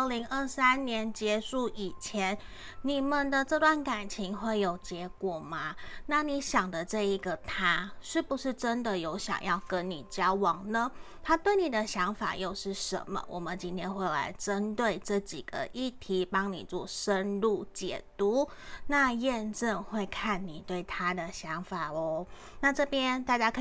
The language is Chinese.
二零二三年结束以前你们的这段感情会有结果吗？那你想的这一个他是不是真的有想要跟你交往呢？他对你的想法又是什么？我们今天会来针对这几个议题帮你做深入解读。那验证会看你对他的想法哦。那这边大家可以